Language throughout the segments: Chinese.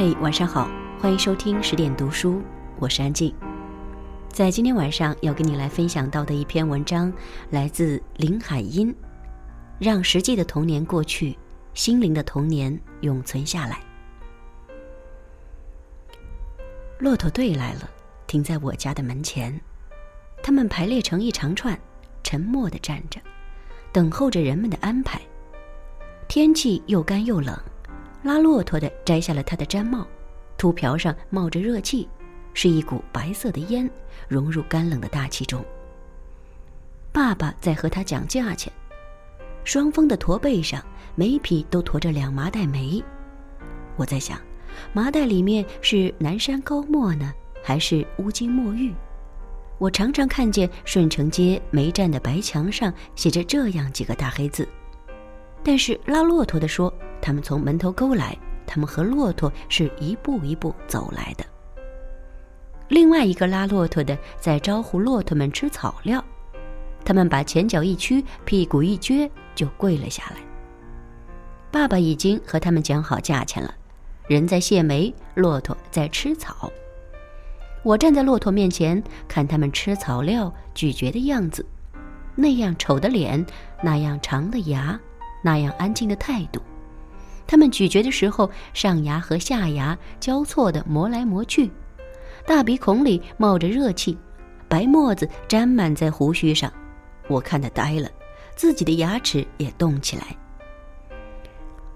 嘿，晚上好，欢迎收听十点读书，我是安静。在今天晚上要跟你来分享到的一篇文章，来自林海音，让实际的童年过去，心灵的童年永存下来。骆驼队来了，停在我家的门前，他们排列成一长串，沉默的站着，等候着人们的安排。天气又干又冷。拉骆驼的摘下了他的毡帽，秃瓢上冒着热气，是一股白色的烟，融入干冷的大气中。爸爸在和他讲价钱，双峰的驼背上每匹都驮着两麻袋煤。我在想，麻袋里面是南山高墨呢，还是乌金墨玉？我常常看见顺城街煤站的白墙上写着这样几个大黑字，但是拉骆驼的说。他们从门头沟来，他们和骆驼是一步一步走来的。另外一个拉骆驼的在招呼骆驼们吃草料，他们把前脚一屈，屁股一撅，就跪了下来。爸爸已经和他们讲好价钱了，人在卸煤，骆驼在吃草。我站在骆驼面前，看他们吃草料、咀嚼的样子，那样丑的脸，那样长的牙，那样安静的态度。他们咀嚼的时候，上牙和下牙交错的磨来磨去，大鼻孔里冒着热气，白沫子沾满在胡须上，我看得呆了，自己的牙齿也动起来。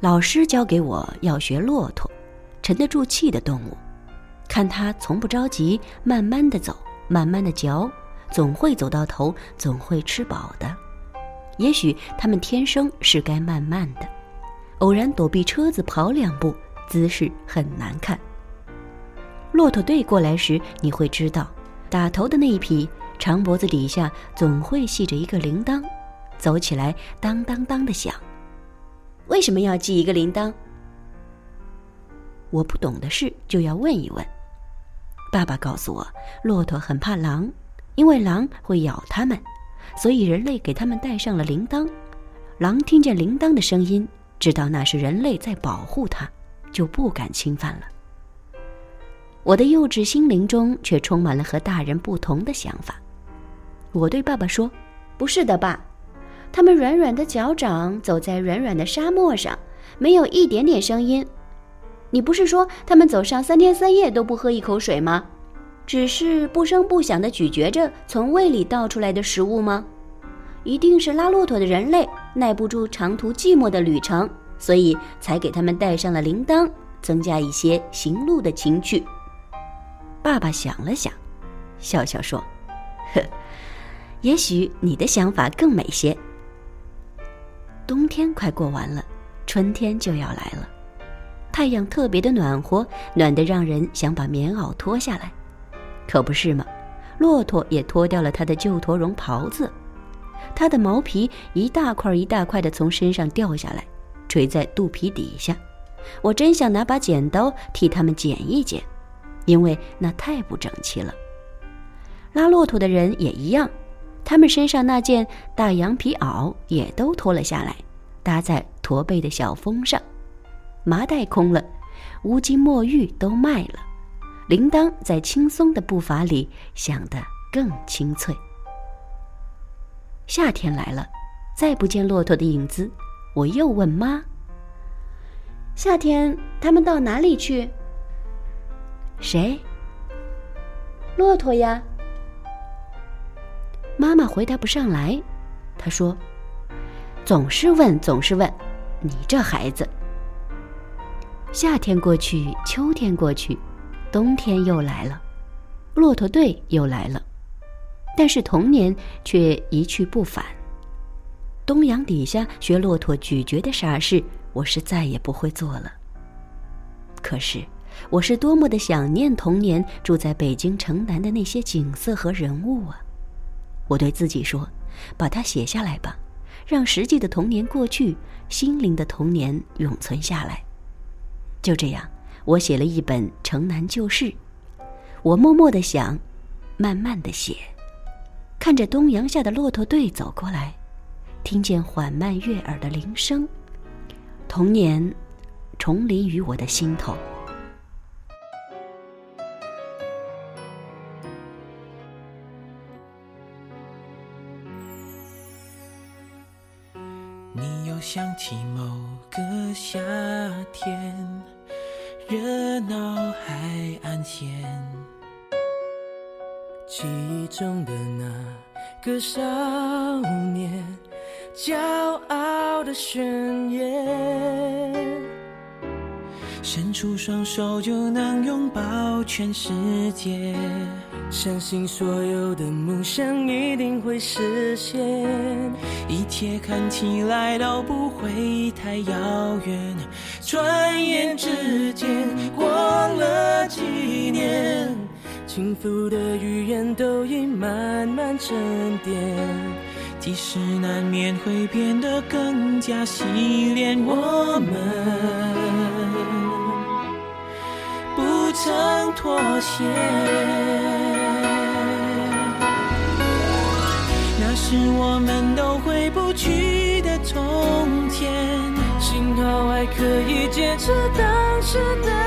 老师教给我要学骆驼，沉得住气的动物，看它从不着急，慢慢的走，慢慢的嚼，总会走到头，总会吃饱的。也许他们天生是该慢慢的。偶然躲避车子跑两步，姿势很难看。骆驼队过来时，你会知道，打头的那一匹长脖子底下总会系着一个铃铛，走起来当当当的响。为什么要系一个铃铛？我不懂的事就要问一问。爸爸告诉我，骆驼很怕狼，因为狼会咬它们，所以人类给它们带上了铃铛。狼听见铃铛的声音。知道那是人类在保护它，就不敢侵犯了。我的幼稚心灵中却充满了和大人不同的想法。我对爸爸说：“不是的，爸，他们软软的脚掌走在软软的沙漠上，没有一点点声音。你不是说他们走上三天三夜都不喝一口水吗？只是不声不响地咀嚼着从胃里倒出来的食物吗？一定是拉骆驼的人类。”耐不住长途寂寞的旅程，所以才给他们带上了铃铛，增加一些行路的情趣。爸爸想了想，笑笑说：“呵，也许你的想法更美些。”冬天快过完了，春天就要来了。太阳特别的暖和，暖得让人想把棉袄脱下来，可不是吗？骆驼也脱掉了他的旧驼绒袍子。它的毛皮一大块一大块的从身上掉下来，垂在肚皮底下。我真想拿把剪刀替它们剪一剪，因为那太不整齐了。拉骆驼的人也一样，他们身上那件大羊皮袄也都脱了下来，搭在驼背的小峰上。麻袋空了，乌金墨玉都卖了，铃铛在轻松的步伐里响得更清脆。夏天来了，再不见骆驼的影子，我又问妈：“夏天他们到哪里去？”谁？骆驼呀。妈妈回答不上来，她说：“总是问，总是问，你这孩子。”夏天过去，秋天过去，冬天又来了，骆驼队又来了。但是童年却一去不返。东阳底下学骆驼咀嚼的傻事，我是再也不会做了。可是，我是多么的想念童年住在北京城南的那些景色和人物啊！我对自己说：“把它写下来吧，让实际的童年过去，心灵的童年永存下来。”就这样，我写了一本《城南旧事》，我默默的想，慢慢的写。看着东阳下的骆驼队走过来听见缓慢悦耳的铃声童年重临于我的心头。你又想起某个夏天热闹海岸线记忆中的那个少年，骄傲的宣言，伸出双手就能拥抱全世界。相信所有的梦想一定会实现，一切看起来都不会太遥远。转眼之间过了几年，幸福的语言都已慢慢沉淀，即使难免会变得更加洗练，我们不曾妥协。那是我们都回不去的从前，幸好还可以坚持当时的。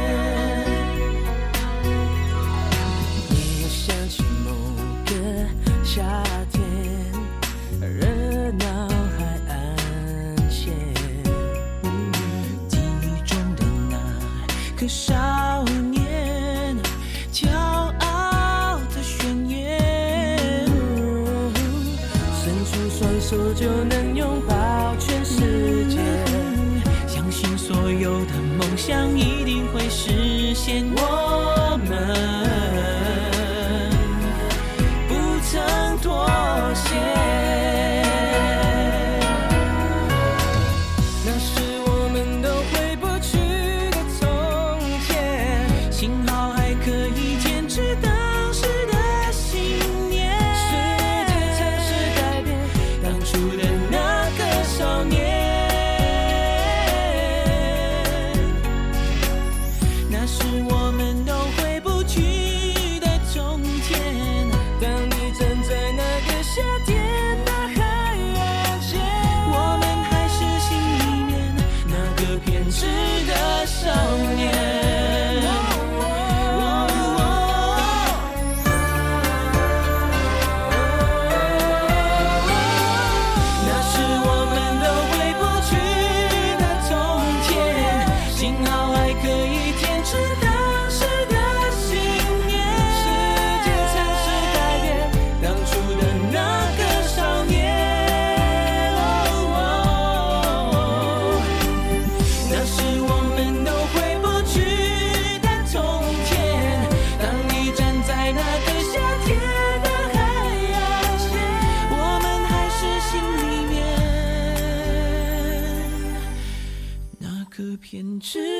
就能拥抱全世界。相信所有的梦想一定会实现，只。